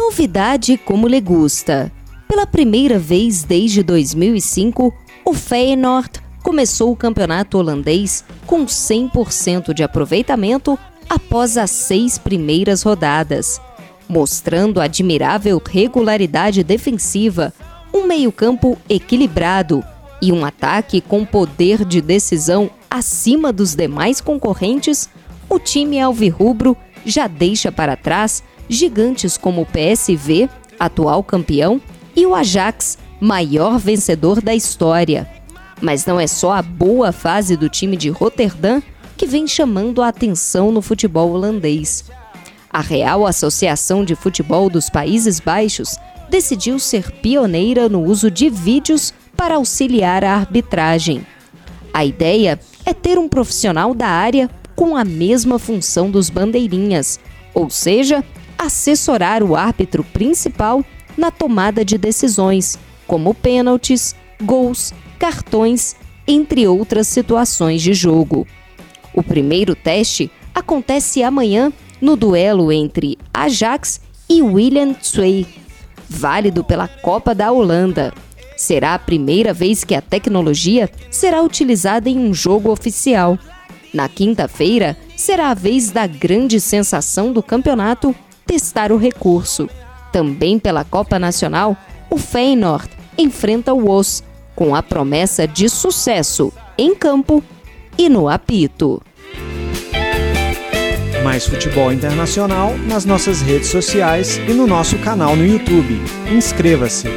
Novidade como le gusta. Pela primeira vez desde 2005, o Feyenoord começou o campeonato holandês com 100% de aproveitamento após as seis primeiras rodadas, mostrando admirável regularidade defensiva, um meio-campo equilibrado e um ataque com poder de decisão acima dos demais concorrentes. O time alvirrubro já deixa para trás gigantes como o PSV, atual campeão, e o Ajax, maior vencedor da história. Mas não é só a boa fase do time de Roterdã que vem chamando a atenção no futebol holandês. A Real Associação de Futebol dos Países Baixos decidiu ser pioneira no uso de vídeos para auxiliar a arbitragem. A ideia é ter um profissional da área com a mesma função dos bandeirinhas, ou seja, assessorar o árbitro principal na tomada de decisões, como pênaltis, gols, cartões, entre outras situações de jogo. O primeiro teste acontece amanhã no duelo entre Ajax e William Twey, válido pela Copa da Holanda. Será a primeira vez que a tecnologia será utilizada em um jogo oficial. Na quinta-feira, será a vez da grande sensação do campeonato testar o recurso. Também pela Copa Nacional, o Feyenoord enfrenta o OS, com a promessa de sucesso em campo e no apito. Mais futebol internacional nas nossas redes sociais e no nosso canal no YouTube. Inscreva-se!